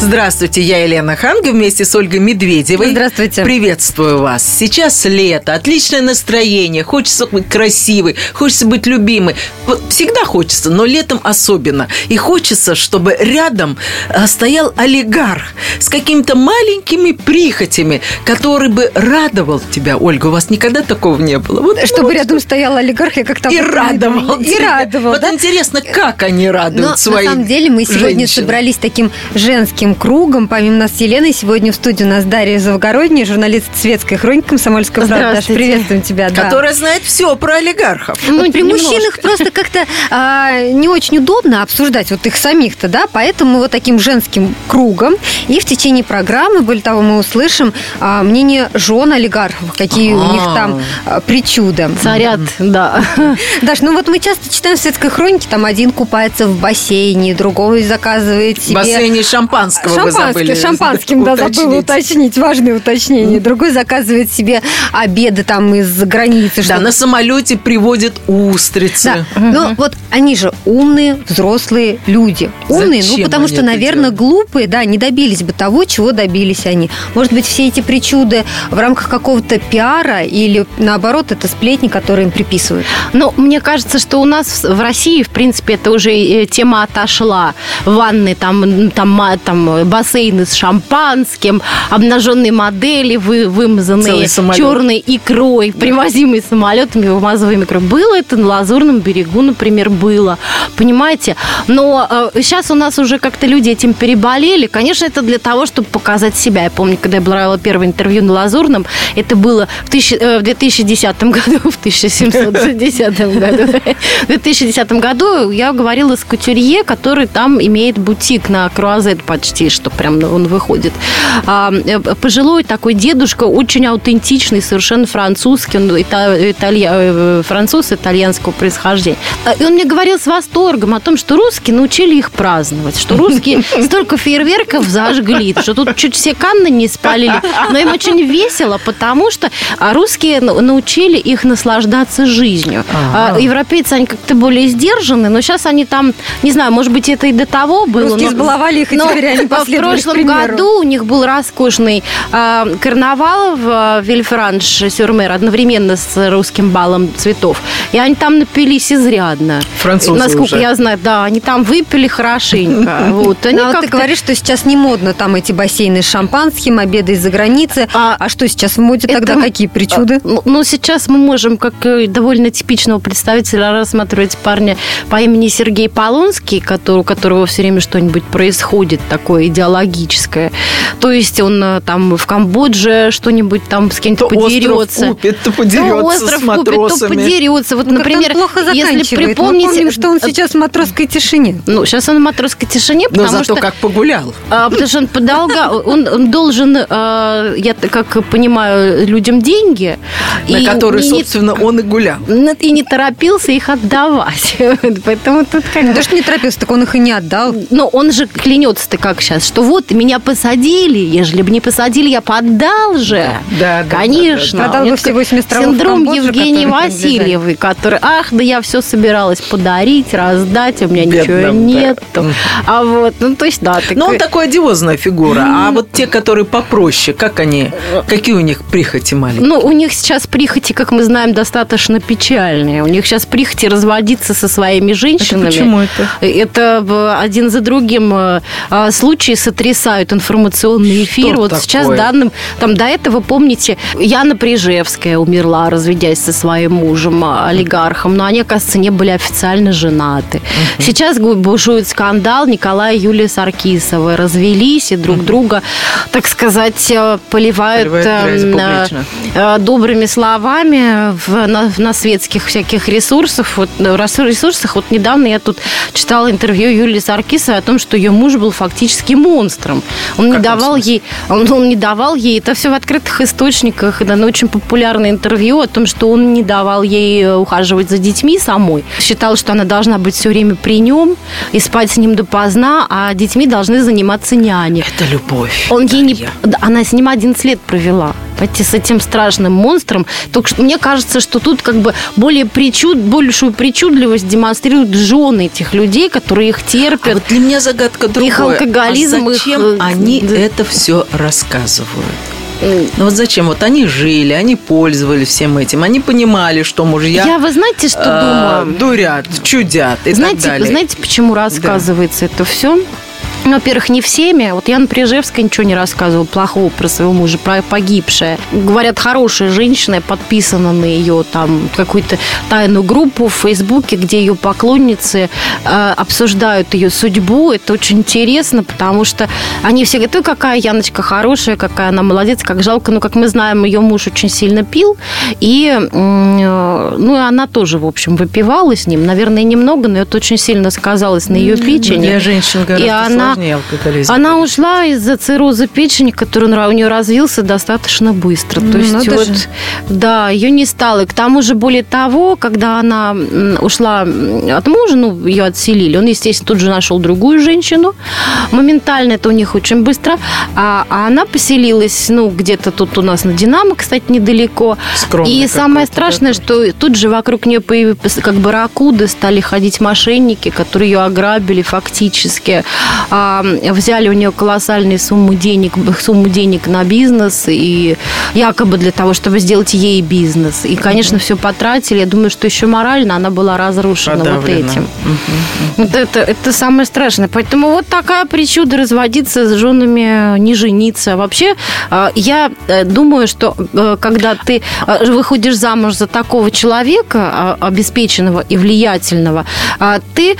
Здравствуйте, я Елена Ханга вместе с Ольгой Медведевой. Здравствуйте. Приветствую вас. Сейчас лето, отличное настроение, хочется быть красивой, хочется быть любимой. Всегда хочется, но летом особенно. И хочется, чтобы рядом а, стоял олигарх с какими-то маленькими прихотями, который бы радовал тебя. Ольга, у вас никогда такого не было? Вот, Чтобы вот рядом стоял олигарх, я как-то... и радовал И тебя. радовал, Вот да? интересно, как они радуют Но своих на самом деле мы сегодня женщин? собрались таким женским кругом. Помимо нас с Еленой, сегодня в студии у нас Дарья Завгородняя, журналист светской хроники «Комсомольская правда». Даша, приветствуем тебя. да. Которая знает все про олигархов. Ну, Вот при немножко. мужчинах просто как-то а, не очень удобно обсуждать вот их самих-то, да, поэтому вот таким женским кругом. И в течение программы, более того, мы услышим а, мнение жен олигархов, какие у них там а, причуды. Царят, да. Даш, ну вот мы часто читаем в светской хронике, там один купается в бассейне, другой заказывает В себе... бассейне шампанского вы забыли. шампанским, да, забыла уточнить. важное уточнение. Другой заказывает себе обеды там из-за границы. Да, на самолете приводят устрицы. да, но вот они же умные, взрослые люди. Умные, ну потому что, наверное, глупые, да, не добились бы того, чего добились они. Может быть, все эти причуды в рамках какого-то пиара или, наоборот, это сплетни, которые им приписывают. Ну, мне кажется, что у нас в России, в принципе, это уже э, тема отошла. Ванны, там, там, ма- там бассейны с шампанским, обнаженные модели, вы, вымазанные черной икрой, привозимые самолетами, вымазываемой икрой. Было это на Лазурном берегу, например, было. Понимаете? Но э, сейчас у нас уже как-то люди этим переболели. Конечно, это для того, чтобы показать себя. Я помню, когда я брала первое интервью на Лазурном, это было в, тысячи- э, в 2010 году, в 1710 году. В 2010 году я говорила с кутюрье, который там имеет бутик на Круазет почти, что прям он выходит. А, э, Пожилой такой дедушка, очень аутентичный, совершенно французский, он ита- италья- э, француз итальянского происхождения. А, И он мне говорил с восторгом о том, что русские научили их праздновать, что русские столько фейерверков зажгли, что тут чуть все канны не спалили. Но им очень весело, потому что а, русские на- научили их наслаждаться жизнью. Европейцы, они как-то более сдержаны, но сейчас они там, не знаю, может быть, это и до того было. Русские но- избаловали их, и но теперь они в последовали их прошлом примеру. году у них был роскошный а, карнавал в Вильфранш-Сюрмер одновременно с русским балом цветов. И они там напились изрядно. Французы Насколько уже. я знаю, да, они там выпили хорошенько. Вот. Они а вот ты говоришь, что сейчас не модно там эти бассейны с шампанским, обеды из-за границы. А, А что сейчас в моде тогда? это- Какие причуды? Ну, ну, сейчас мы можем, как э, довольно типичного представителя, рассматривать парня по имени Сергей Полонский, который, у которого все время что-нибудь происходит такое идеологическое. То есть он э, там в Камбодже что-нибудь там с кем-то То остров подерется. купит, то То подерется остров с купит, то матросами. подерется. Вот, Ну, например, плохо если заканчивает. Мы помним, что он сейчас в матросской тишине. Ну, сейчас он в матросской тишине, Но потому зато что... как погулял. А, потому что он подолга, он, он должен, а, я как понимаю, людям деньги. На и который, не- собственно, он и гулял. и не торопился их отдавать. Поэтому тут как Не бы... то, что не торопился, так он их и не отдал. Но он же клянется-то как сейчас, что вот меня посадили, ежели бы не посадили, я поддал же. Да, да, Конечно. да, да. Бы все 8 островов Синдром Камбоджи, Евгении. Васильевой, который, ах, да я все собиралась подарить, раздать, а у меня Бедным, ничего да. нету. А вот, ну то есть, да. Но он такой- одиозная фигура. А вот те, которые попроще, как они, какие у них прихоти маленькие? Ну, у них сейчас прихоти, как мы знаем, достаточно печальные. У них сейчас прихоти разводиться со своими женщинами. почему это? Это один за другим э, а, случаи сотрясают информационный эфир. Что вот сейчас такое? данным, там до этого, помните, Яна Прижевская умерла, разведясь со своим мужем, а, олигархом, но они, оказывается, не были официально женаты. Сейчас гу- бушует скандал. Николай и Юлия Саркисовы развелись и друг друга, так сказать, э, поливают, э, э, добрыми словами в, на, на светских всяких ресурсах. Вот, э, ресурсах. Вот недавно я тут читала интервью Юлии Саркисовой о том, что ее муж был фактически монстром. Он не каком давал смысле? ей, он, он не давал ей, это все в открытых источниках, это очень популярное интервью о том, что он не давал ей э, ухаживать за детьми самой. Считал, что она должна быть все время при нем и спать с ним допоздна, а детьми должны заниматься няни. Это любовь. Он ей не... Она с ним 11 лет провела. Пойти с этим страшным монстром. Только что мне кажется, что тут как бы более причуд, большую причудливость демонстрируют жены этих людей, которые их терпят. А вот для меня загадка другая. Их алкоголизм, а зачем их, э, они да. это все рассказывают? Ну вот зачем? Вот они жили, они пользовались всем этим, они понимали, что мужья Я, вы знаете, что э, думаю? дурят, чудят и знаете, так далее. знаете, почему рассказывается это все? Ну, Во-первых, не всеми. Вот Яна Прижевская ничего не рассказывала плохого про своего мужа, про погибшее. Говорят, хорошая женщина, подписана на ее там какую-то тайную группу в Фейсбуке, где ее поклонницы э, обсуждают ее судьбу. Это очень интересно, потому что они все говорят, ой, какая Яночка хорошая, какая она молодец, как жалко. Но, как мы знаем, ее муж очень сильно пил. И, э, ну, и она тоже, в общем, выпивала с ним. Наверное, немного, но это очень сильно сказалось на ее печени. Для женщин гораздо И она, сложнее алкоголизм. она ушла из-за цирроза печени, который у нее развился достаточно быстро. Ну, То есть надо вот, же. да, ее не стало. И к тому же, более того, когда она ушла от мужа, ну, ее отселили, он, естественно, тут же нашел другую женщину. Моментально это у них очень быстро. А, а она поселилась, ну, где-то тут у нас на Динамо, кстати, недалеко. Скромный И самое страшное, да, что тут же вокруг нее появились как барракуды, стали ходить мошенники, которые ее ограбили фактически. А, взяли у нее колоссальную сумму денег, сумму денег на бизнес, и якобы для того, чтобы сделать ей бизнес. И, конечно, все потратили. Я думаю, что еще морально она была разрушена вот Подавлена. этим. Вот это, это самое страшное. Поэтому вот такая причуда разводиться с женами, не жениться. Вообще, э, я э, думаю, что э, когда ты э, выходишь замуж за такого человека, э, обеспеченного и влиятельного, э, ты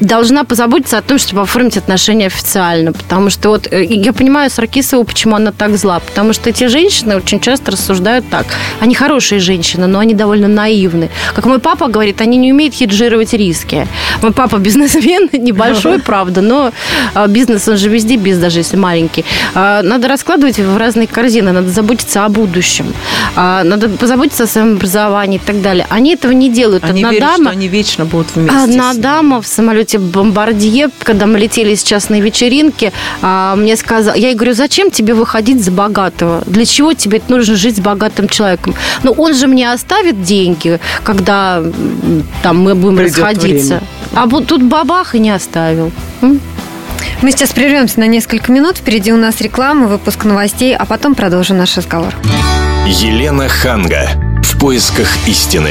должна позаботиться о том, чтобы оформить отношения официально. Потому что вот э, я понимаю Саркисову, почему она так зла. Потому что эти женщины очень часто рассуждают так. Они хорошие женщины, но они довольно наивны. Как мой папа говорит, они не умеют хеджировать риски. Мой папа бизнесмен, небольшой, правда, но а, бизнес, он же везде бизнес, даже если маленький. А, Надо раскладывать в разные корзины, надо заботиться о будущем, А, надо позаботиться о своем образовании и так далее. Они этого не делают. Они Одна верят, дама, что они вечно будут вместе. Одна дама в самолете Бомбардье, когда мы летели с частной вечеринки, а, мне сказала, я ей говорю, зачем тебе выходить за богатого? Для чего тебе нужно жить с богатым человеком? Ну, он же мне оставит деньги, когда там мы будем Придет расходиться. время. А вот тут бабах и не оставил. М? Мы сейчас прервемся на несколько минут. Впереди у нас реклама, выпуск новостей, а потом продолжим наш разговор. Елена Ханга. В поисках истины.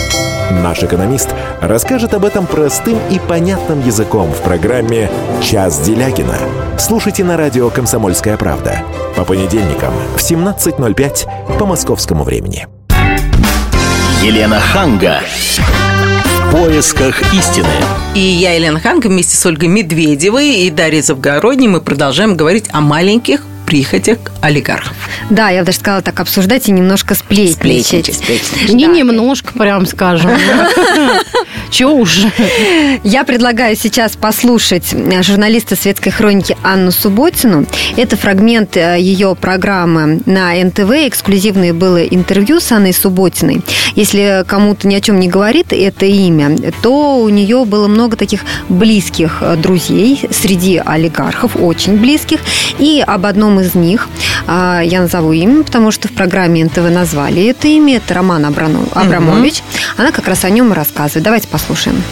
Наш экономист расскажет об этом простым и понятным языком в программе «Час Делягина». Слушайте на радио «Комсомольская правда» по понедельникам в 17.05 по московскому времени. Елена Ханга. В поисках истины. И я, Елена Ханга, вместе с Ольгой Медведевой и Дарьей Завгородней мы продолжаем говорить о маленьких прихотях олигархов. Да, я бы даже сказала так, обсуждать и немножко сплетничать. Не немножко, прям скажем. Чего уж. Я предлагаю сейчас послушать журналиста светской хроники Анну Субботину. Это фрагмент э, ее программы на НТВ. Эксклюзивное было интервью с Анной Субботиной. Если кому-то ни о чем не говорит это имя, то у нее было много таких близких э, друзей среди олигархов, очень близких. И об одном из них а, я назову имя, потому что в программе НТВ назвали это имя. Это Роман Абрамович. Она как раз о нем и рассказывает. Давайте послушаем.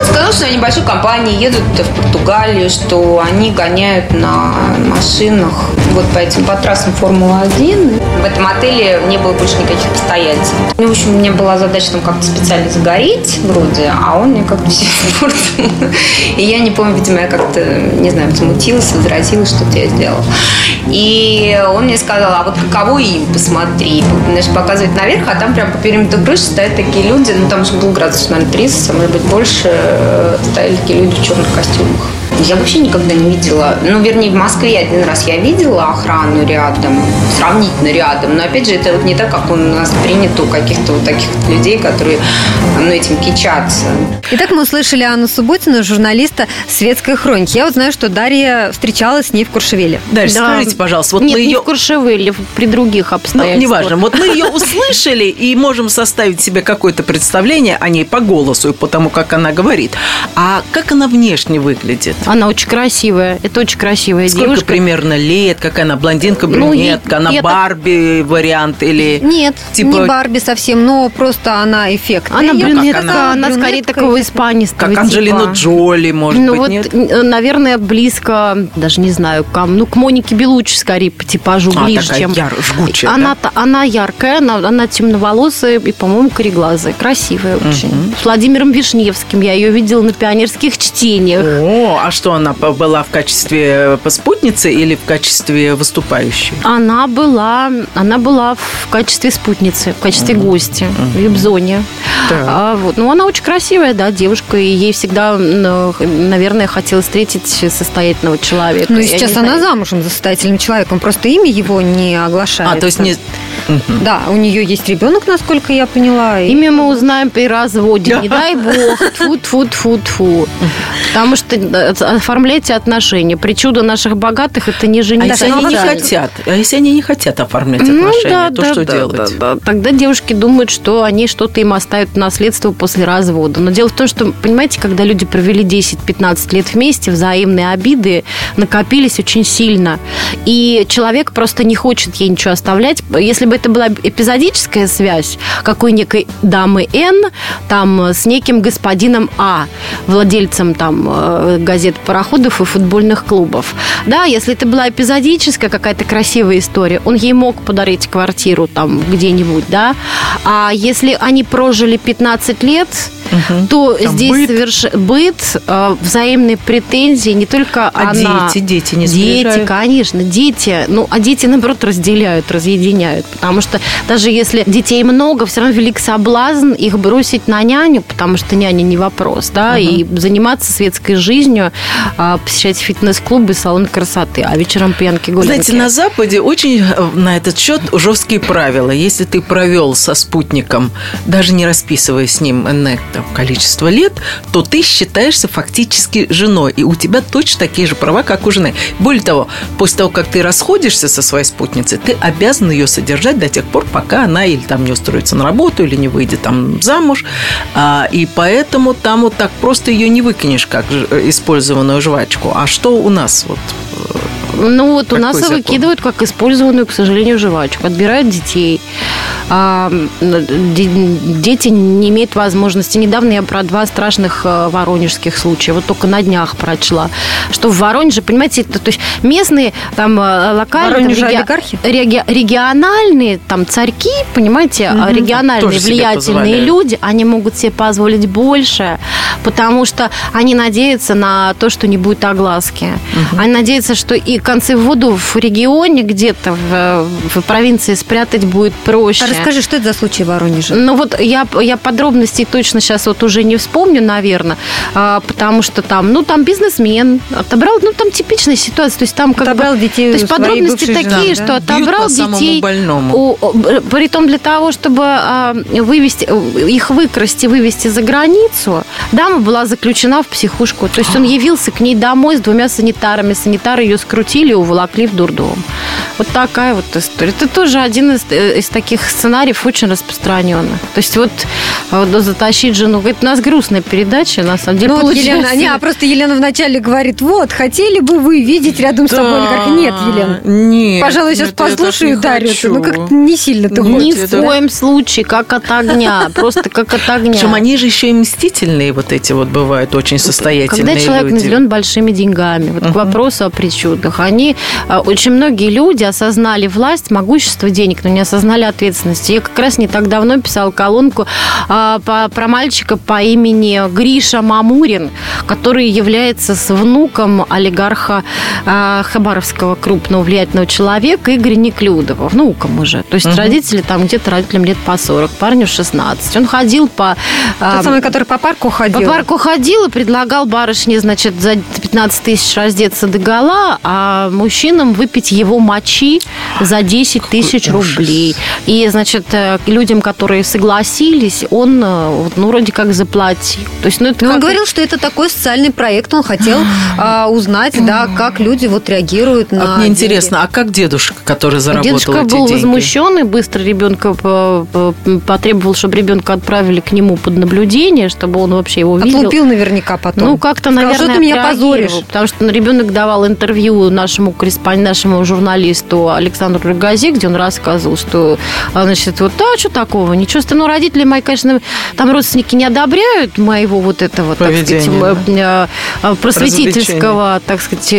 Сказал, что они большой компанией едут в Португалию, что они гоняют на машинах вот по этим по трассам Формулы-1. В этом отеле не было больше никаких постояльцев. Ну, в общем, у меня была задача там как-то специально загореть вроде, а он мне как-то все. И я не помню, видимо, я как-то, не знаю, возмутилась, возразилась, что-то я сделала. И он мне сказал, а вот каково им, посмотри. Знаешь, показывает наверх, а там прям по периметру крыши стоят такие люди, ну там же был градусов, наверное, 30, а может быть больше, э, стояли такие люди в черных костюмах. Я вообще никогда не видела, ну, вернее, в Москве один раз я видела охрану рядом, сравнительно рядом, но, опять же, это вот не так, как у нас принято у каких-то вот таких людей, которые ну, этим кичатся. Итак, мы услышали Анну Субботину, журналиста «Светской хроники». Я вот знаю, что Дарья встречалась с ней в Куршевеле. Дальше Да. скажите, пожалуйста, вот Нет, мы не ее... в Куршевеле, при других Ну, обстоятельствах. неважно. Вот мы ее услышали и можем составить себе какое-то представление о ней по голосу и по тому, как она говорит. А как она внешне выглядит? Она очень красивая. Это очень красивая Сколько девушка. примерно лет? Какая она? Блондинка, Ну, брюнетка? она я так- Барби вариант или... Нет, Типа- не Барби совсем, но просто она эффектная. Она брюнетка, как она, брюнетка скорее такого испанистого Как Анджелина типа. Джоли, может ну быть, вот, нет? наверное, близко, даже не знаю, к, ну, к Монике Белучи, скорее, по типажу А, ближе, такая чем... яр- жгучая, она, та- она яркая, она, она темноволосая и, по-моему, кореглазая. Красивая очень. С Владимиром Вишневским я ее видела на пионерских чтениях. О, а что она была в качестве э, спутницы или в качестве выступающей? Она была, она была в качестве спутницы, в качестве гостя в Вип-зоне. А, вот. Ну, она очень красивая, да, девушка, и ей всегда, наверное, хотелось встретить состоятельного человека. Ну, и сейчас она знаю. замужем за состоятельным человеком, просто имя его не оглашается. А, то есть не... Да, у нее есть ребенок, насколько я поняла. Имя мы узнаем при разводе. Не дай бог. тфу тфу тфу тфу Потому что э, оформляйте отношения. Причуда наших богатых – это не А жениться. если они не хотят? А если они не хотят оформлять Ну, отношения, да, то да, что да, делать? да, да. Тогда девушки думают, что они что-то им оставят в наследство после развода. Но дело в том, что, понимаете, когда люди провели 10-15 лет вместе, взаимные обиды накопились очень сильно. И человек просто не хочет ей ничего оставлять. Если бы это была эпизодическая связь, как у некой дамы Н, там, с неким господином А, владельцем там э, газет, пароходов и футбольных клубов. Да, если это была эпизодическая какая-то красивая история, он ей мог подарить квартиру там где-нибудь, да. А если они прожили 15 лет, то Там здесь быт. соверш... быт, э, взаимные претензии, не только А она. дети, дети не Дети, сближают? конечно, дети. Ну, а дети, наоборот, разделяют, разъединяют. Потому что даже если детей много, все равно велик соблазн их бросить на няню, потому что няня не вопрос, да, и заниматься светской жизнью, а, посещать фитнес-клубы, салон красоты, а вечером пьянки гулянки. Знаете, на Западе очень э, на этот счет жесткие правила. Если ты провел со спутником, даже не расписывая с ним энное там количество лет, то ты считаешься фактически женой. И у тебя точно такие же права, как у жены. Более того, после того, как ты расходишься со своей спутницей, ты обязан ее содержать до тех пор, пока она или там не устроится на работу, или не выйдет там замуж. А, и поэтому там вот так просто ее не выкинешь, как ж- использованную жвачку. А что у нас вот Ну вот у Какой нас и закон? выкидывают как использованную, к сожалению, жвачку. Отбирают детей. А, де- дети не имеют возможности. Недавно я про два страшных э, воронежских случая, вот только на днях прочла, что в Воронеже, понимаете, это- то есть местные там э, локальные, там, реги- реги- региональные там царьки, понимаете, а региональные Тоже влиятельные люди, они могут себе позволить больше, потому что они надеются на то, что не будет огласки. Они надеются, что и концы в воду в регионе где-то в, в провинции спрятать будет проще. А расскажи, что это за случай в Воронеже? Ну вот я, я подробностей точно сейчас вот уже не вспомню, наверное, а, потому что там, ну там бизнесмен отобрал, ну там типичная ситуация, то есть там как Отобрал бы, детей то есть у подробности такие, что да? Бьют отобрал по самому детей, больному. у- о, притом для того, чтобы а, вывести их выкрасть и вывести за границу, дама была заключена в психушку, то есть он явился к ней домой с двумя санитарами, санитары ее скрутили и уволокли в дурдом. Вот такая вот история. Это тоже один из, э, из таких сценариев очень распространенных. То есть вот, а, вот затащить жену. Говорит, у нас грустная передача, на самом деле, Ну, вот получается. Елена, не, а просто Елена вначале говорит, вот, хотели бы вы видеть рядом с собой олигарха? Нет, Елена. Нет. Пожалуй, сейчас нет, послушаю Дарью. Ну, как не сильно ты Ни в коем случае, как от огня. Просто как от огня. Причем они же еще и мстительные, вот эти вот бывают очень состоятельные Когда человек люди. наделен большими деньгами, вот к вопросу о причудах, они, а, очень многие люди осознали власть, могущество денег, но не осознали ответственности. Я как раз не так давно писала колонку а, по- про мальчика по имени Гриша Мамурин, который является с внуком олигарха а, Хабаровского крупного влиятельного человека Игоря Неклюдова, внуком уже. То есть родители там где-то родителям лет по 40, парню 16. Он ходил по... а, Тот самый, который по парку ходил. по парку ходил и предлагал барышне, значит, за 15 тысяч раздеться до гола, а мужчинам выпить его мочи за 10 тысяч рублей. И, значит, э, людям, которые согласились, он, э, вот, ну, вроде как заплатил. То есть, ну, это Но он как- говорил, что это такой социальный проект, он хотел а, узнать, да, как люди вот реагируют на... А мне деньги. интересно, а как дедушка, который заработал Дедушка эти был деньги? возмущен и быстро ребенка по- по- потребовал, чтобы ребенка отправили к нему под наблюдение, чтобы он вообще его видел. Отлупил наверняка потом. Ну, как-то, Сказал, наверное, что ты меня позоришь. Потому что ну, ребенок давал интервью нашему корреспонденту, нашему журналисту Александру Рогази, где он рассказывал, что, а, значит, вот, да, что такого, ничего страшного. Ну, родители мои, конечно, там родственники не одобряют моего вот этого, так сказать, Поведения, э, просветительского, так сказать,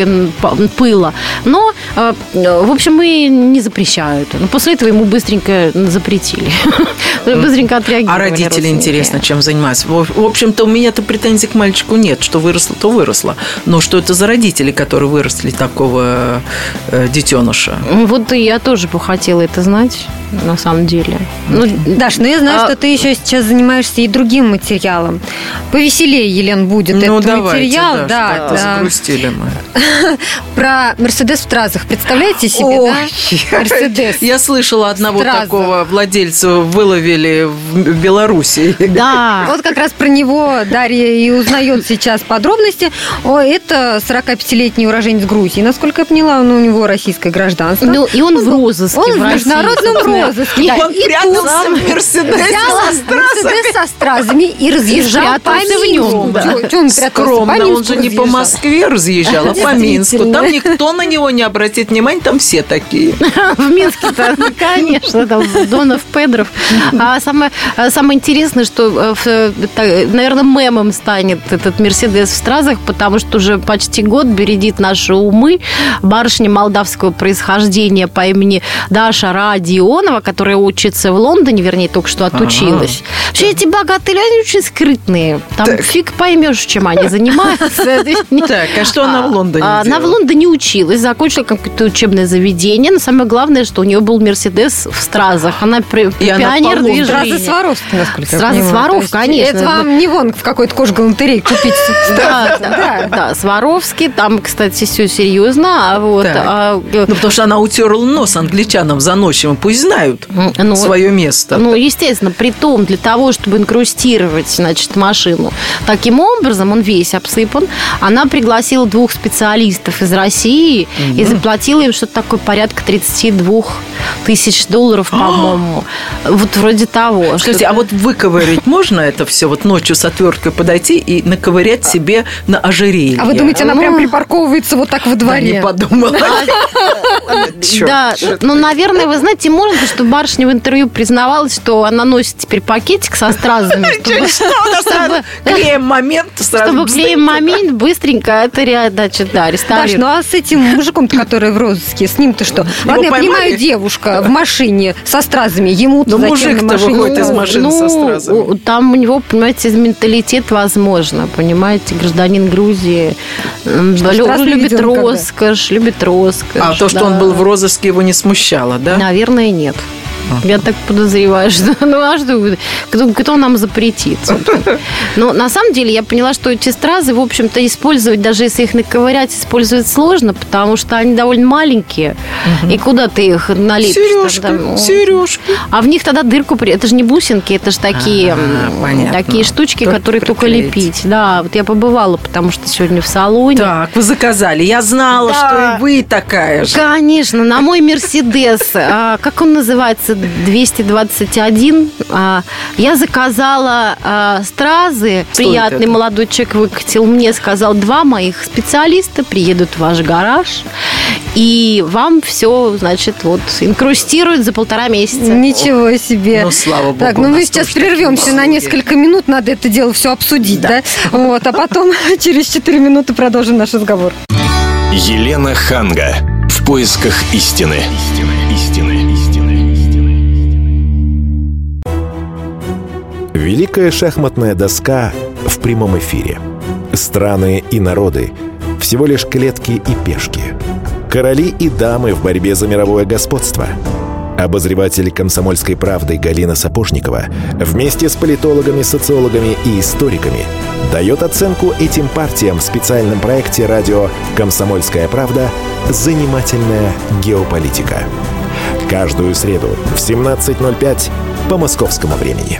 пыла. Но, э, в общем, мы не запрещают. Но после этого ему быстренько запретили. Быстренько отреагировали. А родители, интересно, чем занимаются? В в общем-то, у меня-то претензий к мальчику нет. Что выросло, то выросло. Но что это за родители, которые выросли такого э, детеныша? Вот и я тоже бы хотела это знать, на самом деле. Ну, Даш, ну я знаю, А- что ты еще сейчас занимаешься и другим материалом. Повеселее, Елен, будет ну, этот давайте, материал. Даш, да, да. загрустили мы. Про Мерседес в Тразах. Представляете себе, да? Мерседес. Я слышала одного Страза. такого владельца выловили в в Беларуси. да. Вот как раз про него Дарья и узнает сейчас подробности. О, это 45-летний уроженец Грузии. Насколько я поняла, он, у него российское гражданство. Ну, и он в розыске Он в России, международном розыске. И да. Он И прятался тут в Мерседесе со стразами. Мерседес со стразами и разъезжал по в Минску. нем, да. Он? По Скромно, он же не по. Москве разъезжал, а по Минску. Там никто на него не обратит внимания, там все такие. В Минске-то, ну, конечно, там Донов, Педров. А самое, а самое интересное, что, э, в, э, наверное, мемом станет этот Мерседес в стразах, потому что уже почти год бередит наши умы барышня молдавского происхождения по имени Даша Радионова, которая учится в Лондоне, вернее, только что отучилась. Вообще эти богатые люди они очень скрытные. Там фиг поймешь, чем они занимаются. Так, а что она в Лондоне а, Она в? Лондоне училась, закончила какое-то учебное заведение. Но самое главное, что у нее был Мерседес в стразах. Она пионер Лондону. Стразы движения. Сваровски, насколько я Стразы. Сваров, конечно. Это вам не вон в какой-то кожгалантерей купить. Да, да, да, Сваровский. Там, кстати, все серьезно. А вот, Так. а, э, Ну, потому что она утерла нос англичанам заносчивым. Пусть знают ну, свое место. Ну, естественно, при том, для того, чтобы инкрустировать, значит, машину. Таким образом, он весь обсыпан. Она пригласила двух специалистов из России и заплатила им что-то такое порядка 32 тысяч долларов, по-моему. Вот вроде того. Скажите, что- а вот выковырять можно это все? Вот ночью с отверткой подойти и наковырять себе на ожерелье? А вы думаете, она прям припарковывается вот так во Да, дворе? не подумала. Да, ну, наверное, вы знаете, можно, что барышня в интервью признавалась, что она носит теперь пакетик со стразами, Что она сразу чтобы- клеем момент, сразу чтобы быстренько. клеим момент быстренько это значит, да, Даш, реставрирует. ну а с этим мужиком, который в розыске, с ним-то что? Ладно, я понимаю, девушка в машине со стразами, ему-то Ну, зачем мужик-то выходит из Ну, машины со стразами. у- там у него, понимаете, менталитет возможно, понимаете, гражданин Грузии м, Что, лю- страстный любит роскошь, любит роскошь. А то, что да. он был в розыске, его не смущало, да? Наверное, нет. Я так подозреваю, что ну а что, кто, кто нам запретит? собственно? Но на самом деле я поняла, что эти стразы, в общем-то, использовать, даже если их наковырять, использовать сложно, потому что они довольно маленькие. И куда ты их налепишь? Сережки, тогда? сережки. А в них тогда дырку при... Это же не бусинки, это же такие, А, такие штучки, Только которые только приклеить. лепить. Да, вот я побывала, потому что сегодня в салоне. Так, вы заказали. Я знала, Да. что и вы такая же. Конечно, на мой Мерседес, а, как он называется, 221, а, я заказала а, стразы. Стоит Приятный это? молодой человек выкатил мне, сказал, два моих специалиста приедут в ваш гараж, и вам все, значит, вот, инкрустируют за полтора месяца. Ничего себе. Ну, слава богу, Так, ну мы сейчас прервемся на несколько минут, надо это дело все обсудить, да? Вот, а потом через 4 минуты продолжим наш разговор. Елена Ханга. В поисках истины. Истины. Великая шахматная доска в прямом эфире. Страны и народы. Всего лишь клетки и пешки. Короли и дамы в борьбе за мировое господство. Обозреватель «Комсомольской правды» Галина Сапожникова вместе с политологами, социологами и историками дает оценку этим партиям в специальном проекте радио «Комсомольская правда. Занимательная геополитика». Каждую среду в 17.05 по московскому времени.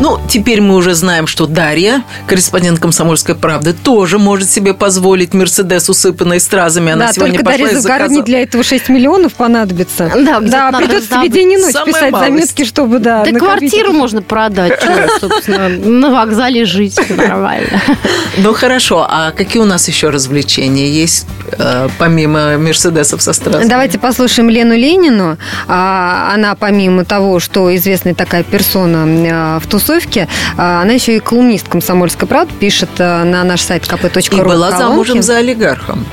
Ну, теперь мы уже знаем, что Дарья, корреспондент «Комсомольской правды», тоже может себе позволить «Мерседес», усыпанный стразами. Она да, сегодня только пошла Дарья заказала. для этого 6 миллионов понадобится. Да, да придется тебе день и ночь Самая писать малость. заметки, чтобы, да, Да квартиру это. можно продать, собственно, на вокзале жить нормально. Ну, хорошо. А какие у нас еще развлечения есть, э, помимо «Мерседесов» со стразами? Давайте послушаем Лену Ленину. А, Она, помимо того, что известная такая персона а, в тусовке, а, она еще и колумнист «Комсомольской правды», пишет а, на наш сайт kp.ru. И была колонки. замужем за олигархом.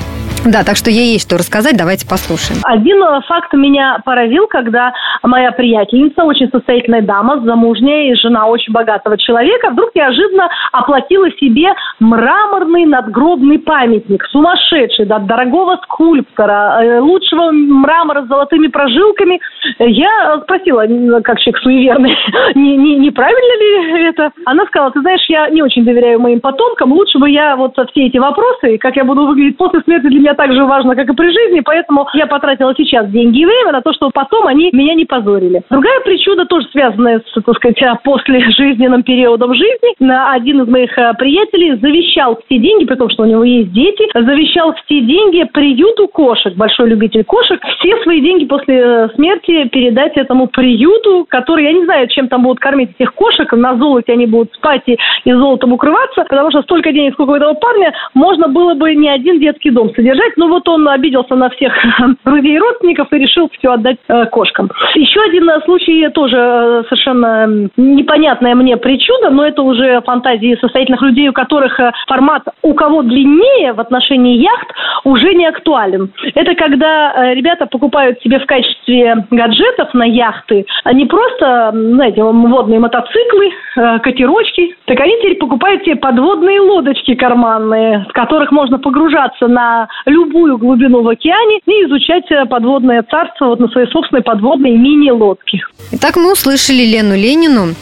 Да, так что ей есть что рассказать. Давайте послушаем. Один э, факт меня поразил, когда моя приятельница, очень состоятельная дама, замужняя и жена очень богатого человека, вдруг неожиданно оплатила себе мраморный надгробный памятник, сумасшедший, да, дорогого скульптора, э, лучшего мрамора с золотыми прожилками. Я спросила, м, как человек суеверный, не, не, неправильно ли это? Она сказала, ты знаешь, я не очень доверяю моим потомкам, лучше бы я вот все эти вопросы, как я буду выглядеть после смерти, для меня так же важно, как и при жизни, поэтому я потратила сейчас деньги и время на то, чтобы потом они меня не позорили. Другая причуда, тоже связанная с, так сказать, после жизненным периодом жизни, на один из моих а, приятелей завещал все деньги, при том, что у него есть дети, завещал все деньги приюту кошек, большой любитель кошек, все свои деньги после э, смерти передать этому приюту, который, я не знаю, чем там будут кормить этих кошек, на золоте они будут спать и, и золотом укрываться, потому что столько денег, сколько у этого парня, можно было бы не один детский дом содержать, но вот он обиделся на всех друзей и родственников и решил все отдать э, кошкам. Еще один э, случай тоже э, совершенно непонятная мне причуда, но это уже фантазии состоятельных людей, у которых э, формат у кого длиннее в отношении яхт уже не актуален. Это когда ребята покупают себе в качестве гаджетов на яхты а не просто, знаете, водные мотоциклы, катерочки, так они теперь покупают себе подводные лодочки карманные, с которых можно погружаться на любую глубину в океане и изучать э, подводное царство вот на своей собственной подводной мини-лодке. Итак, мы услышали Лену Ленину.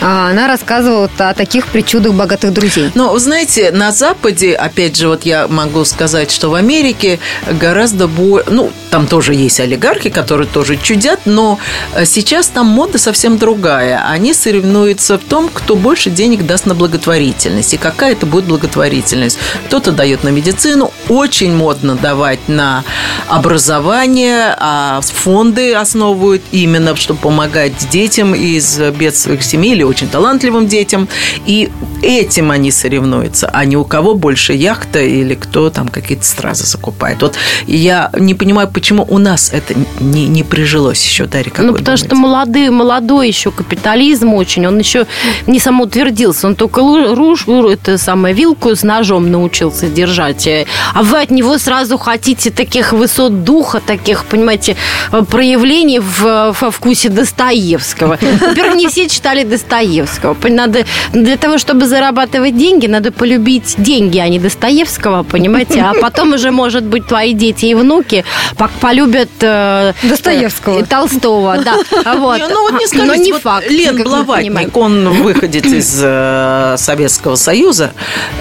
А, Она рассказывала о таких причудах богатых друзей. Но, вы знаете, на Западе, опять же, вот я могу сказать, что в Америке гораздо больше... Ну, там тоже есть олигархи, которые тоже чудят, но э, сейчас там мода совсем другая. Они соревнуются в том, кто больше денег даст на благотворительность. И какая это будет благотворительность. Кто-то дает на медицину. Очень модно давать на образование, а фонды основывают именно, чтобы помогать детям из бедствующих семей или очень талантливым детям. И этим они соревнуются, а не у кого больше яхта или кто там какие-то стразы закупает. Вот я не понимаю, почему у нас это не, не прижилось еще, Дарья, как Ну, потому что думаете? молодой, еще капитализм очень, он еще не самоутвердился, он только руж, это самое, вилку с ножом научился держать. Э, А вы от него сразу хотите таких высот духа, таких, понимаете, э, проявлений в, во вкусе Достоевского. Во-первых, не все читали Достоевского. Надо, для того, чтобы зарабатывать деньги, надо полюбить деньги, а не Достоевского, понимаете? А потом уже, может быть, твои дети и внуки полюбят э, Достоевского. и Толстого, да. Вот. Не, ну вот не Но скажите, не вот факт. Лен. Блаватник, он выходит из э, Советского Союза,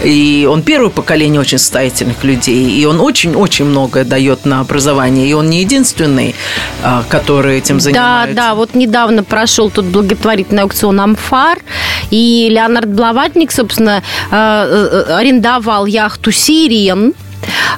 и он первое поколение очень состоятельных людей, и он очень-очень многое дает на образование, и он не единственный, а, который этим Да, занимается. да, вот недавно прошел тут благотворительный аукцион «Амфар», и Леонард Блаватник, собственно, э, э, арендовал яхту «Сирен», а,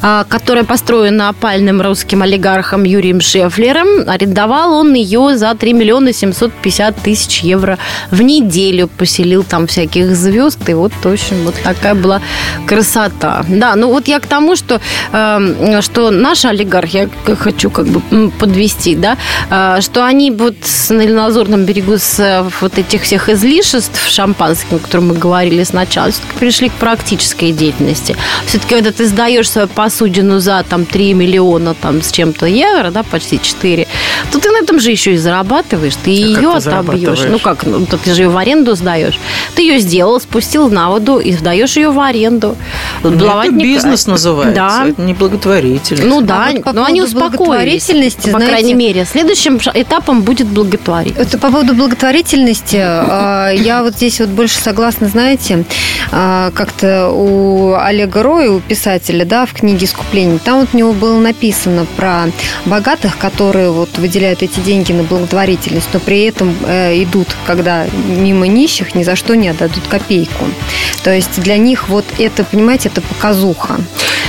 которая построена опальным русским олигархом Юрием Шефлером. Арендовал он ее за 3 миллиона 750 тысяч евро в неделю. Поселил там всяких звезд. И вот, в общем, вот такая была красота. Да, ну вот я к тому, что, э, что наши олигархи, я хочу как бы подвести, да, э, что они вот на Лазурном берегу с э, вот этих всех излишеств шампанским, о котором мы говорили сначала, все-таки пришли к практической деятельности. Все-таки, когда ты сдаешь свою посудину за там 3 миллиона там с чем-то евро, да, почти 4, то ты на этом же еще и зарабатываешь, ты А ее отобьешь. Ну как, ну, то ты же ее в аренду сдаешь. Ты ее сделал, спустил на воду и сдаешь ее в аренду. Баловать это не- бизнес называется, Да. это не благотворительность. Ну А да, вот по но они успокоились. благотворительности, По знаете- крайней мере. Следующим этапом будет благотворительность. Это по поводу благотворительности. а, Я вот здесь вот больше согласна, знаете, а, как-то у Олега Роя, у писателя, да, в книге «Искупление», там вот у него было написано про богатых, которые вот выделяют эти деньги на благотворительность, но при этом э, идут, когда мимо нищих, ни за что не отдадут копейку. То есть для них вот это, понимаете, это показуха.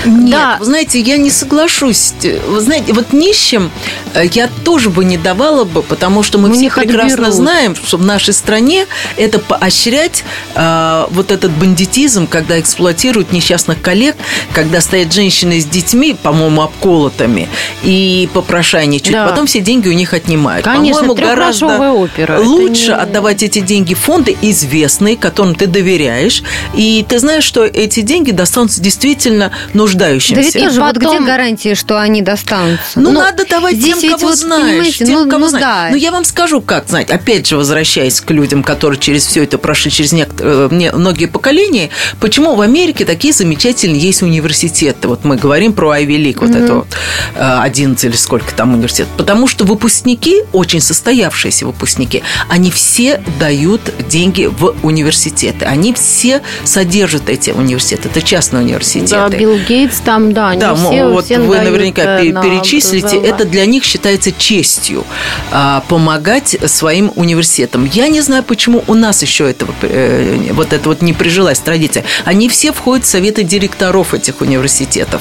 Нет, Да. вы знаете, я не соглашусь. Вы знаете, вот нищим э, я тоже бы не давала бы, потому что мы У все них прекрасно отберут. знаем, что в нашей стране это поощрять э, вот этот бандитизм, когда эксплуатируют несчастных коллег, когда стоят женщины с детьми, по-моему, обколотыми, и попрошайничают. Да. Потом все деньги у них отнимают. Конечно, по-моему, гораздо опера. Это лучше не- отдавать эти деньги фонды известные, которым ты доверяешь, и ты знаешь, что эти деньги достанутся действительно нуждающимся. Да ведь тоже вот потом- где гарантии, что они достанутся? Ну, надо давать тем, кого вот, знаешь. тем, ну, кого ну знаешь. да. Но я вам скажу, как знать. Опять же, возвращаясь к людям, которые через все это прошли, через некоторые, не- многие поколения, почему в Америке такие замечательные есть университеты. Вот мы говорим про Ivy League, вот это вот э, 11 или сколько там университет. Потому что выпускники, очень состоявшиеся выпускники, они все дают деньги в университеты. Они все содержат эти университеты. Это частные университеты. Да, Билл Гейтс там, да, Да, все, вот все вы наверняка э, на перечислите. Это для них считается честью а, помогать своим университетам. Я не знаю, почему у нас еще этого, э, вот это вот не прижилась традиция. Они все входят в советы директоров этих университетов.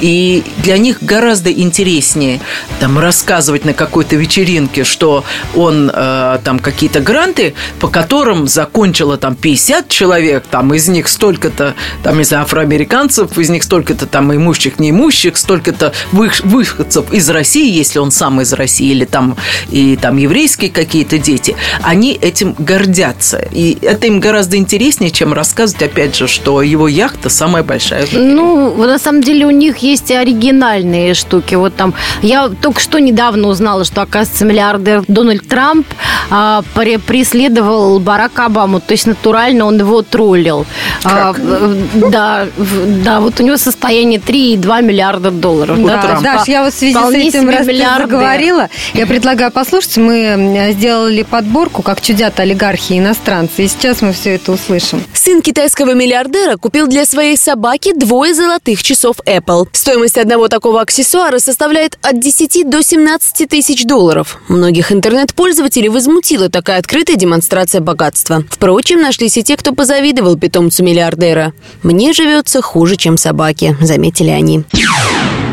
И для них гораздо интереснее там рассказывать на какой-то вечеринке, что он э, там какие-то гранты, по которым закончило там 50 человек, там из них столько-то, там, не знаю, афроамериканцев, из них столько-то там имущих, неимущих, столько-то вы- выходцев из России, если он сам из России, или там, и там еврейские какие-то дети, они этим гордятся. И это им гораздо интереснее, чем рассказывать, опять же, что его яхта самая большая. Ну, на самом деле у них есть и оригинальные штуки. Вот там я только что недавно узнала, что, оказывается, миллиардер Дональд Трамп а, пре- преследовал Барака Обаму. То есть натурально он его троллил. А, да, да, вот у него состояние 3,2 миллиарда долларов. Да, Трамп. Даш, я вот в связи с этим, раз ты заговорила, я предлагаю послушать. Мы сделали подборку, как чудят олигархи и иностранцы. И сейчас мы все это услышим. Сын китайского миллиардера купил для своей собаки двое золотых часов Apple. Стоимость одного такого аксессуара составляет от 10 до 17 тысяч долларов. Многих интернет-пользователей возмутила такая открытая демонстрация богатства. Впрочем, нашлись и те, кто позавидовал питомцу миллиардера. «Мне живется хуже, чем собаке», — заметили они.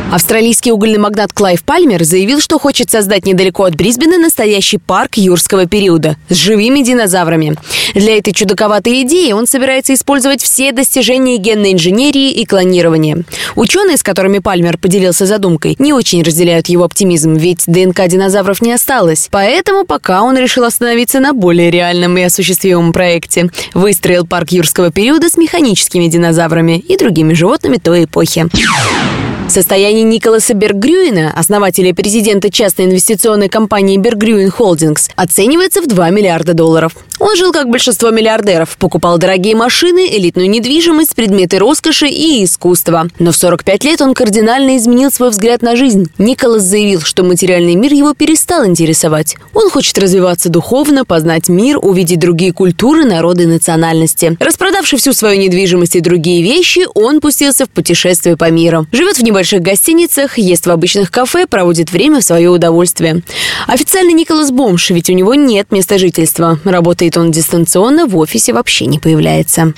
Австралийский угольный магнат Клайв Пальмер заявил, что хочет создать недалеко от Брисбена настоящий парк юрского периода с живыми динозаврами. Для этой чудаковатой идеи он собирается использовать все достижения генной инженерии и клонирования. Ученые, с которыми Пальмер поделился задумкой, не очень разделяют его оптимизм, ведь ДНК динозавров не осталось. Поэтому пока он решил остановиться на более реальном и осуществимом проекте. Выстроил парк юрского периода с механическими динозаврами и другими животными той эпохи. Состояние Николаса Бергрюина, основателя и президента частной инвестиционной компании Бергрюин Холдингс, оценивается в 2 миллиарда долларов. Он жил как большинство миллиардеров, покупал дорогие машины, элитную недвижимость, предметы роскоши и искусства. Но в 45 лет он кардинально изменил свой взгляд на жизнь. Николас заявил, что материальный мир его перестал интересовать. Он хочет развиваться духовно, познать мир, увидеть другие культуры, народы и национальности. Распродавший всю свою недвижимость и другие вещи, он пустился в путешествие по миру. Живет в небольших гостиницах, ест в обычных кафе, проводит время в свое удовольствие. Официально Николас бомж, ведь у него нет места жительства. Работает он дистанционно, в офисе вообще не появляется.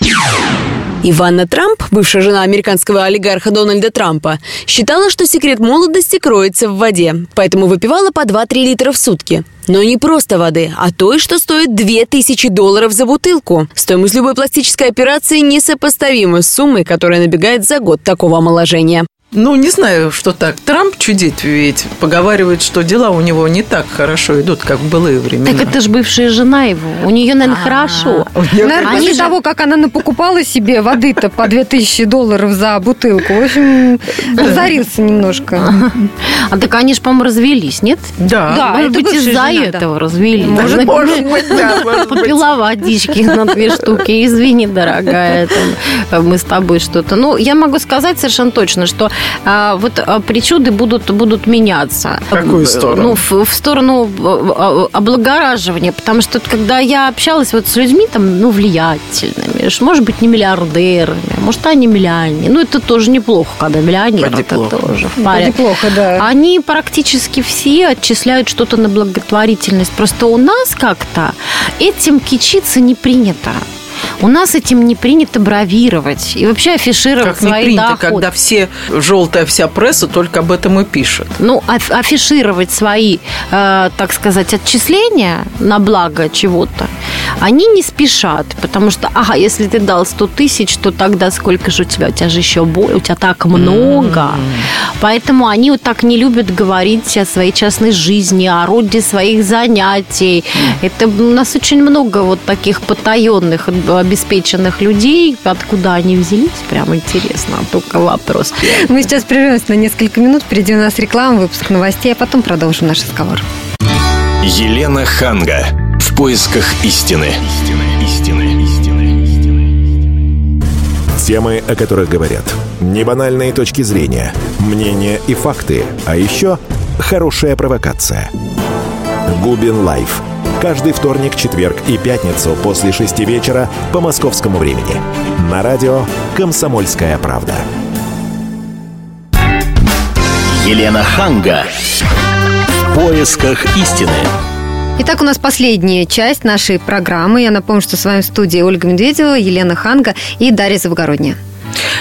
Иванна Трамп, бывшая жена американского олигарха Дональда Трампа, считала, что секрет молодости кроется в воде, поэтому выпивала по 2-3 литра в сутки. Но не просто воды, а той, что стоит 2000 долларов за бутылку. Стоимость любой пластической операции несопоставима с суммой, которая набегает за год такого омоложения. Ну, не знаю, что так. Трамп чудит ведь. Поговаривает, что дела у него не так хорошо идут, как в былые времена. Так это же бывшая жена его. У нее, наверное, хорошо. Наверное, после того, как она напокупала себе воды-то по 2000 долларов за бутылку, в общем, разорился немножко. А так они же, по-моему, развелись, нет? Да. Да, Может быть, из-за этого развелись. Может, быть, да. Попила водички на две штуки. Извини, дорогая, там, мы с тобой что-то. Ну, я могу сказать совершенно точно, что а, вот а, причуды будут, будут меняться. В какую сторону? Ну, в, в сторону а, а, облагораживания. Потому что когда я общалась вот с людьми, там, ну, влиятельными, может быть, не миллиардерами, может, они миллионеры. Ну, это тоже неплохо, когда миллионер. Поди Это плохо. тоже в Это паре. неплохо, да. Они практически все отчисляют что-то на благотворительность. Просто у нас как-то этим кичиться не принято. У нас этим не принято бравировать и вообще афишировать Как не свои принято, доходы. когда все, желтая вся пресса только об этом и пишет. Ну, аф- афишировать свои, э, так сказать, отчисления на благо чего-то, они не спешат, потому что, ага, если ты дал 100 тысяч, то тогда сколько же у тебя? У тебя же еще больше, у тебя так много. Поэтому они вот так не любят говорить о своей частной жизни, о роде своих занятий. Это у нас очень много вот таких потаенных, обеспеченных людей. Откуда они взялись, прям интересно. Только вопрос. Мы сейчас прервемся на несколько минут, впереди у нас реклама, выпуск новостей, а потом продолжим наш разговор. Елена Ханга. В поисках истины. Темы, о которых говорят. Небанальные точки зрения, мнения и факты. А еще хорошая провокация. Губин Лайф. Каждый вторник, четверг и пятницу после шести вечера по московскому времени. На радио «Комсомольская правда». Елена Ханга. В поисках истины. Итак, у нас последняя часть нашей программы. Я напомню, что с вами в студии Ольга Медведева, Елена Ханга и Дарья Завгородняя.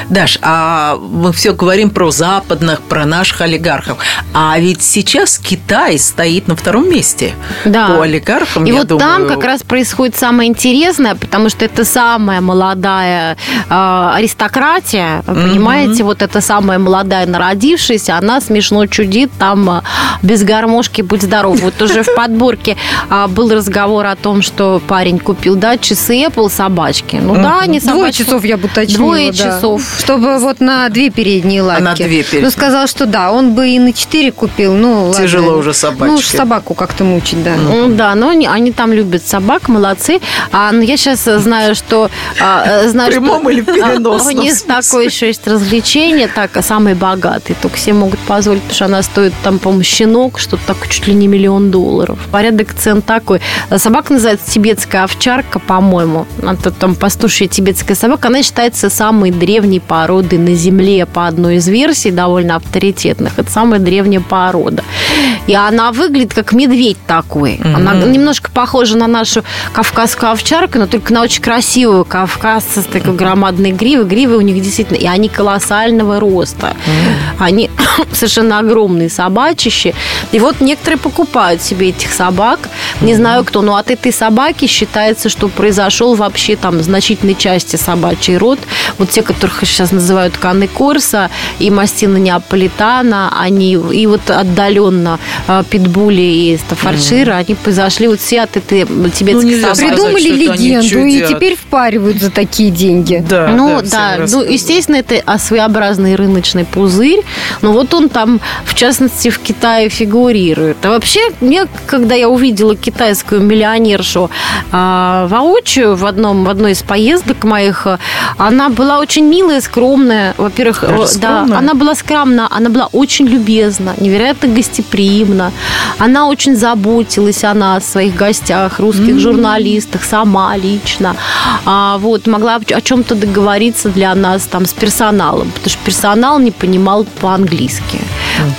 Даш, а мы все говорим про западных, про наших олигархов. А ведь сейчас Китай стоит на втором месте Да. по олигархам. И я вот думаю. там как раз происходит самое интересное, потому что это самая молодая э, аристократия, понимаете, вот это самая молодая народившаяся, она смешно чудит там э, без гармошки, будь здоров. Вот уже в подборке а, был разговор о том, что парень купил, да, часы Apple собачки. Ну да, не Двое собачку. часов я бы уточнила. Двое да. Часов. Чтобы вот на две передние лапки. На две передние. Ну, сказал, что да, он бы и на четыре купил. Ну, ладно. Тяжело уже собачке. Ну, уж собаку как-то мучить, да. Ну, Да, но они, они там любят собак, молодцы. А ну, я сейчас знаю, что... а, знаю, В прямом что, или а, переносном У них такое еще есть развлечение, так, а самый богатый. Только все могут позволить, потому что она стоит там, по-моему, щенок, что-то так чуть ли не миллион долларов. Порядок цен такой. Собака называется тибетская овчарка, по-моему. Это там пастушья тибетская собака. Она считается самой древней породой на Земле по одной из версий, довольно авторитетных. Это самая древняя порода. И она выглядит как медведь такой. Она немножко похожа на нашу кавказскую овчарку, но только на очень красивую кавказца с такой громадной гривой. Гривы у них действительно... И они колоссального роста. Они совершенно огромные собачищи. И вот некоторые покупают себе этих собак. Не знаю кто, но от этой собаки считается, что произошел вообще там значительной части собачий род. Вот те, которых сейчас называют Канны Корса и Мастина Неаполитана, они и вот отдаленно э, Питбули и Стаффордшира, они произошли вот все от этой тибетской Ну, сказать, Придумали легенду и теперь впаривают за такие деньги. Да, Ну все да, ну естественно, это а, своеобразный рыночный пузырь, но вот он там, в частности, в Китае фигурирует. А вообще, мне, когда я увидела китайскую миллионершу а, воочию в одном в одной из поездок моих, а, она была очень милая, скромная. Во-первых, да, она была скромна, она была очень любезна, невероятно гостеприимна. Она очень заботилась о нас, своих гостях, русских журналистах, сама лично. А, вот, могла о чем-то договориться для нас там с персоналом, потому что персонал не понимал по-английски.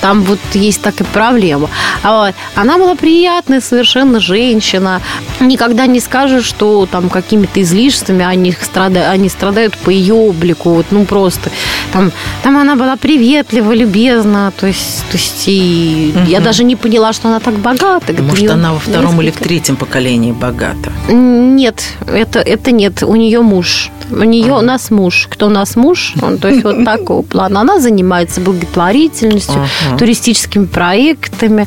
Там вот есть такая проблема. А Она была приятная совершенно женщина. Никогда не скажешь, что там какими-то излишествами они страдают, они страдают по ее облику. Вот, ну, просто там, там она была приветлива, любезна, то есть, то есть и Мгм. я даже не поняла, что она так богата. Может, «У неё она во втором или в несколько». третьем поколении богата. Нет, это, это нет. У нее муж. У нее у нас муж. Кто у нас муж? Он, то есть вот такого плана. Она занимается благотворительностью, Ага. туристическими проектами.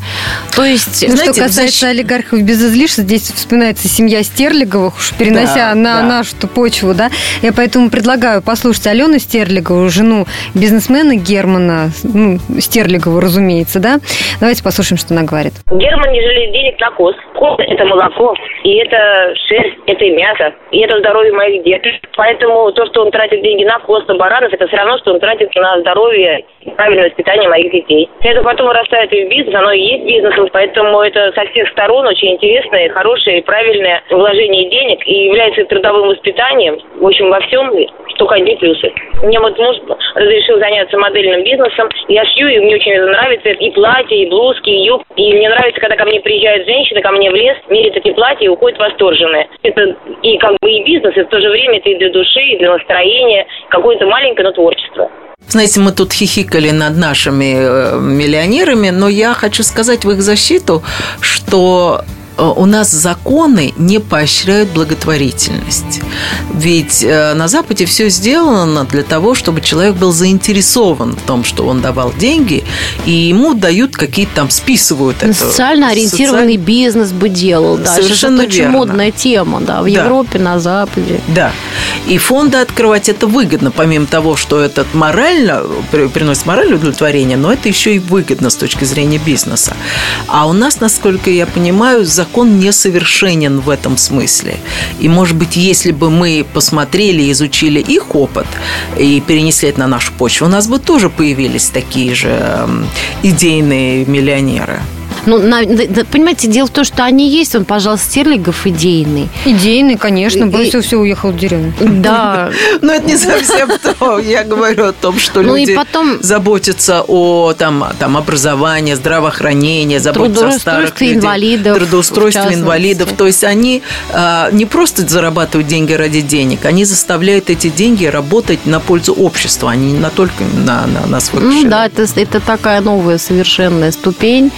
То есть... Ну, Знаете, что касается защ- олигархов без излишеств, здесь вспоминается семья Стерлиговых, уж перенося Да, на да. нашу почву, да. Я поэтому предлагаю послушать Алену Стерлигову, жену бизнесмена Германа, ну, Стерлигову, разумеется, да. Давайте послушаем, что она говорит. Герман не жалеет денег на коз. Коз – это молоко, и это шерсть, это и мясо, и это здоровье моих деток. Поэтому то, что он тратит деньги на коз, на баранов, это все равно, что он тратит на здоровье и правильное воспитание моих детей. Это потом вырастает и в бизнес, оно и есть бизнесом, поэтому это со всех сторон очень интересное, хорошее и правильное вложение денег и является трудовым воспитанием. В общем, во всем только одни плюсы. Мне вот муж разрешил заняться модельным бизнесом. Я шью, и мне очень это нравится. И платья, и блузки, и юбки. И мне нравится, когда ко мне приезжают женщины, ко мне в лес, мерят эти платья и уходят восторженные. Это и как бы и бизнес, и в то же время это и для души, и для настроения. Какое-то маленькое, но творчество. Знаете, мы тут хихикали над нашими э, миллионерами, но я хочу сказать в их защиту, что у нас законы не поощряют благотворительность. Ведь э, на Западе все сделано для того, чтобы человек был заинтересован в том, что он давал деньги, и ему дают какие-то там, списывают это. Социально ориентированный бизнес бы делал. Да. Совершенно это очень верно. модная тема, да, в Да. Европе, на Западе. Да. И фонды открывать это выгодно, помимо того, что это морально, при- приносит моральное удовлетворение, но это еще и выгодно с точки зрения бизнеса. А у нас, насколько я понимаю, закон несовершенен в этом смысле. И, может быть, если бы мы посмотрели, изучили их опыт и перенесли это на нашу почву, у нас бы тоже появились такие же эм, идейные миллионеры. Ну, на- да- понимаете, дело в том, что они есть, он, пожалуйста, Стерлигов идейный. Идейный, конечно, И- бросил все, уехал в деревню. Да. Но это не совсем то. Я говорю о том, что Ну и люди потом- заботятся о там, там, образовании, здравоохранении, заботятся о старых инвалидов, трудоустройстве инвалидов. То есть они а, не просто зарабатывают деньги ради денег, они заставляют эти деньги работать на пользу общества, а не на только на, на, на свой Ну да, это, это такая новая совершенная ступень.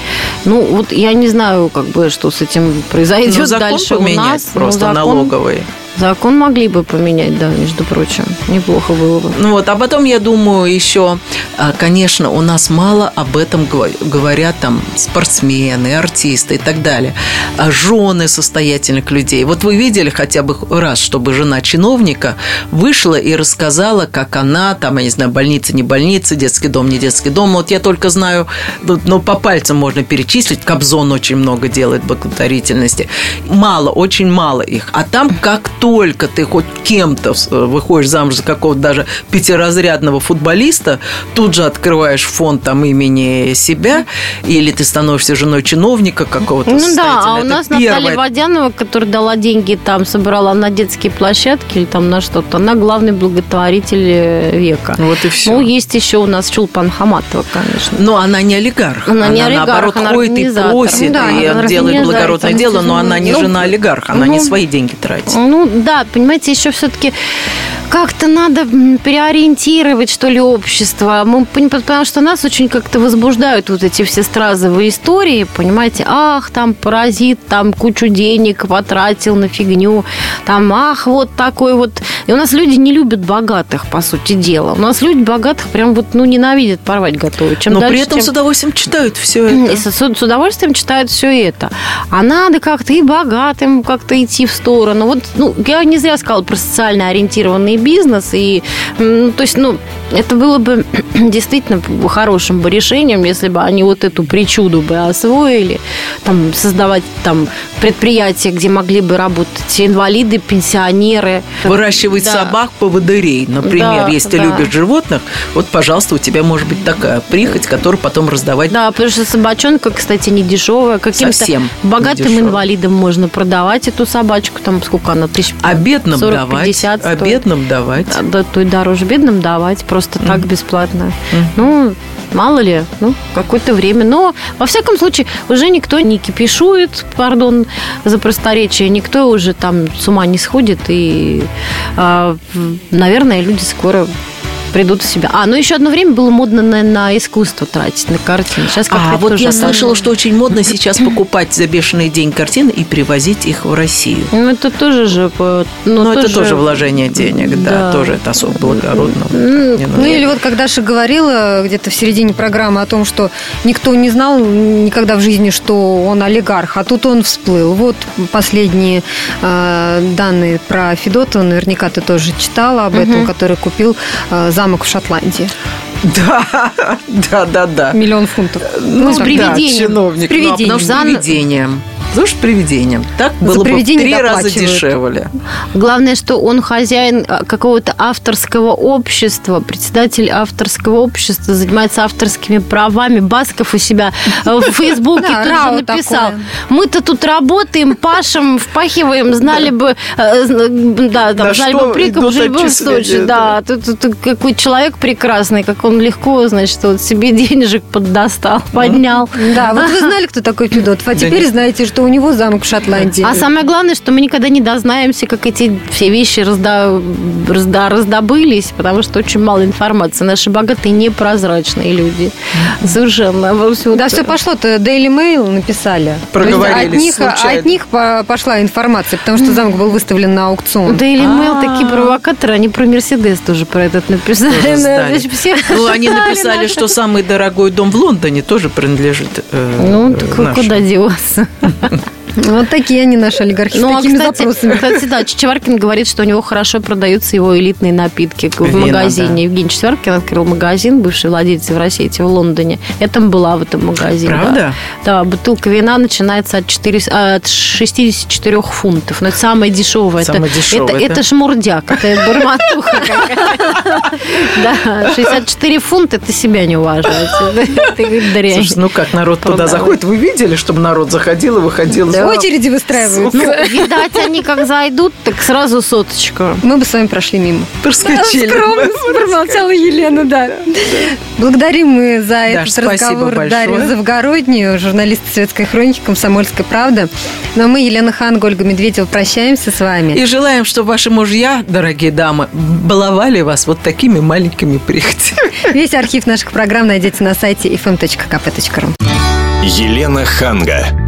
Ну, вот я не знаю, как бы, что с этим произойдет Ну, закон дальше у нас. просто Ну, закон- налоговый. Закон могли бы поменять, да, между прочим. Неплохо было бы. Ну вот, а потом, я думаю, еще, а, конечно, у нас мало об этом говорят там спортсмены, артисты и так далее. А жены состоятельных людей. Вот вы видели хотя бы раз, чтобы жена чиновника вышла и рассказала, как она, там, я не знаю, больница, не больница, детский дом, не детский дом. Вот я только знаю, ну, ну, по пальцам можно перечислить, Кобзон очень много делает благотворительности. Мало, очень мало их. А там как только ты хоть кем-то э, выходишь замуж за какого-то даже пятиразрядного футболиста, тут же открываешь фонд там имени себя, или ты становишься женой чиновника какого-то Ну да, а у Это нас первое. Наталья Водянова, которая дала деньги, там собрала на детские площадки или там на что-то, она главный благотворитель э, века. Вот и все. Ну, есть еще у нас Чулпан Хаматова, конечно. Но она не олигарх. Она не наоборот, олигарх, она ходит и просит, Ну да, и она делает благородное дело, но она не Ну, жена олигарха, она не ну, свои деньги тратит. Ну да, понимаете, еще все-таки как-то надо переориентировать, что ли, общество. Мы, потому что нас очень как-то возбуждают вот эти все стразовые истории, понимаете, ах, там паразит, там кучу денег потратил на фигню, там, ах, вот такой вот. И у нас люди не любят богатых, по сути дела. У нас люди богатых прям вот, ну, ненавидят, порвать готовы. Чем Но при дальше, этом тем- с удовольствием читают все и это. с, с удовольствием читают все это. А надо как-то и богатым как-то идти в сторону. Вот, ну, я не зря сказала про социально ориентированный бизнес. И, м, то есть, ну, это было бы действительно хорошим бы решением, если бы они вот эту причуду бы освоили, там, создавать там предприятия, где могли бы работать инвалиды, пенсионеры. Выращивать Да. собак, поводырей, например. Да, Если ты да. любишь животных, вот, пожалуйста, у тебя может быть такая прихоть, которую потом раздавать Да, потому что собачонка, кстати, не дешевая. Каким-то Совсем богатым инвалидам можно продавать эту собачку. Там сколько она? Тысяч А бедным 40, давать. 50 А бедным давать. Да, да, то и дороже бедным давать, просто так бесплатно. Ну, мало ли, ну, какое-то время. Но, во всяком случае, уже никто не кипишует, пардон за просторечие, никто уже там с ума не сходит. И, а, наверное, люди скоро придут в себя. А, ну еще одно время было модно на, на искусство тратить, на картины. Сейчас как-то А вот тоже я отошло. слышала, что очень модно сейчас покупать за бешеный день картины и привозить их в Россию. Ну, это тоже же... по- Ну, Но это тоже вложение денег, да, Да. тоже это особо благородно. Ну, ну или вот как Даша говорила где-то в середине программы о том, что никто не знал никогда в жизни, что он олигарх, а тут он всплыл. Вот последние э, данные про Федотова, наверняка ты тоже читала об этом, который купил э, замок в Шотландии. Да, да, да, да. Миллион фунтов. Ну, с да, привидением. чиновник. С привидением. Ну, потому что За- привидением. Слушай, привидением. Так За было бы в привидение три раза дешевле. Главное, что он хозяин а, какого-то авторского общества, председатель авторского общества, занимается авторскими правами. Басков у себя э, в Фейсбуке Да, тут РАО же написал. Мы-то тут работаем, пашем, впахиваем, знали бы, э, да, там, знали бы прикоп, жили бы в Сочи. Да, тут, какой человек прекрасный, как он легко, значит, вот себе денежек поддостал, поднял. Да, вот вы знали, кто такой Федотов, а теперь знаете, что у него замок в Шотландии. А самое главное, что мы никогда не дознаемся, как эти все вещи разда... разда- раздобылись, потому что очень мало информации. Наши богатые непрозрачные люди. Совершенно. Да, все пошло-то. Daily Mail написали. Проговорились от них, случайно. от них по- пошла информация, потому что замок был выставлен на аукцион. Daily Mail такие провокаторы, они про Мерседес тоже про этот написали. Ну, они написали, что самый дорогой дом в Лондоне тоже принадлежит э, Ну, так нашим. куда деваться? Вот такие они, наши олигархи, Ну, с а, такими кстати, запросами. кстати, да, Чичеваркин говорит, что у него хорошо продаются его элитные напитки в Вина, магазине. да. Евгений Чичеваркин открыл магазин, бывший владелец Евросети в Лондоне. Я там была в этом магазине. Правда? Да, Да, бутылка вина начинается от, 4, от 64 фунтов. Но это самое дешевое. Самое это, дешевое, это, да? это шмурдяк, это какая-то. Да, 64 фунта это себя не уважает. Ты дрянь. Слушай, ну как народ туда заходит? Вы видели, чтобы народ заходил и выходил? В очереди выстраиваются. Ну, видать, они как зайдут, так сразу соточка. Мы бы с вами прошли мимо. Проскочили. Скромно промолчала Елена, да. Благодарим мы за этот разговор. Дарью Завгороднюю, журналист светской хроники «Комсомольская правда». Ну а мы, Елена Хан, Ольга Медведева, прощаемся с вами. И желаем, чтобы ваши мужья, дорогие дамы, баловали вас вот такими маленькими прихотями. Весь архив наших программ найдете на сайте fm.kp.ru. Елена Ханга.